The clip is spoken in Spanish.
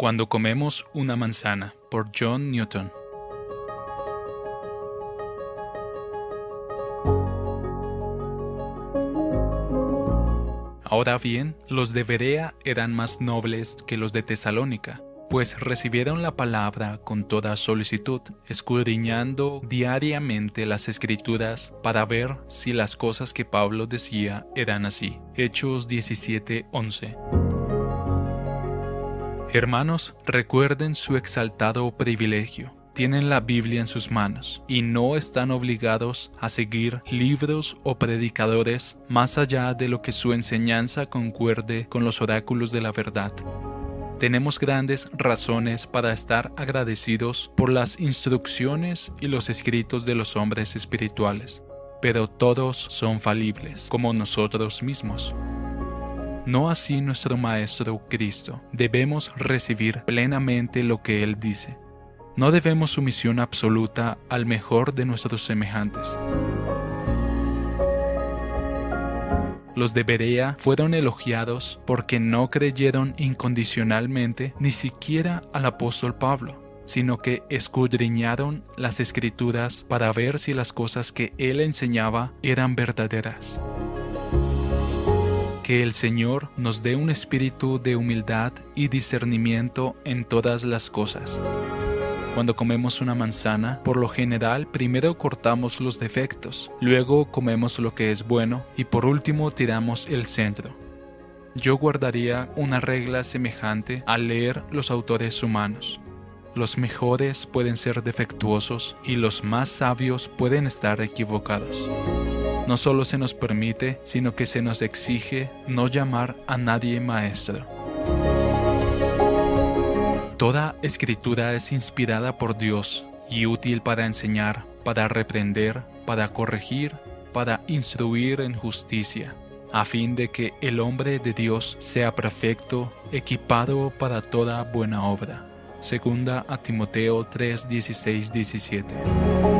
Cuando comemos una manzana, por John Newton. Ahora bien, los de Berea eran más nobles que los de Tesalónica, pues recibieron la palabra con toda solicitud, escudriñando diariamente las escrituras para ver si las cosas que Pablo decía eran así. Hechos 17:11. Hermanos, recuerden su exaltado privilegio. Tienen la Biblia en sus manos y no están obligados a seguir libros o predicadores más allá de lo que su enseñanza concuerde con los oráculos de la verdad. Tenemos grandes razones para estar agradecidos por las instrucciones y los escritos de los hombres espirituales, pero todos son falibles, como nosotros mismos. No así nuestro Maestro Cristo. Debemos recibir plenamente lo que Él dice. No debemos sumisión absoluta al mejor de nuestros semejantes. Los de Berea fueron elogiados porque no creyeron incondicionalmente ni siquiera al apóstol Pablo, sino que escudriñaron las escrituras para ver si las cosas que él enseñaba eran verdaderas. Que el Señor nos dé un espíritu de humildad y discernimiento en todas las cosas. Cuando comemos una manzana, por lo general primero cortamos los defectos, luego comemos lo que es bueno y por último tiramos el centro. Yo guardaría una regla semejante al leer los autores humanos. Los mejores pueden ser defectuosos y los más sabios pueden estar equivocados no solo se nos permite, sino que se nos exige no llamar a nadie maestro. Toda escritura es inspirada por Dios y útil para enseñar, para reprender, para corregir, para instruir en justicia, a fin de que el hombre de Dios sea perfecto, equipado para toda buena obra. Segunda a Timoteo 3, 16, 17.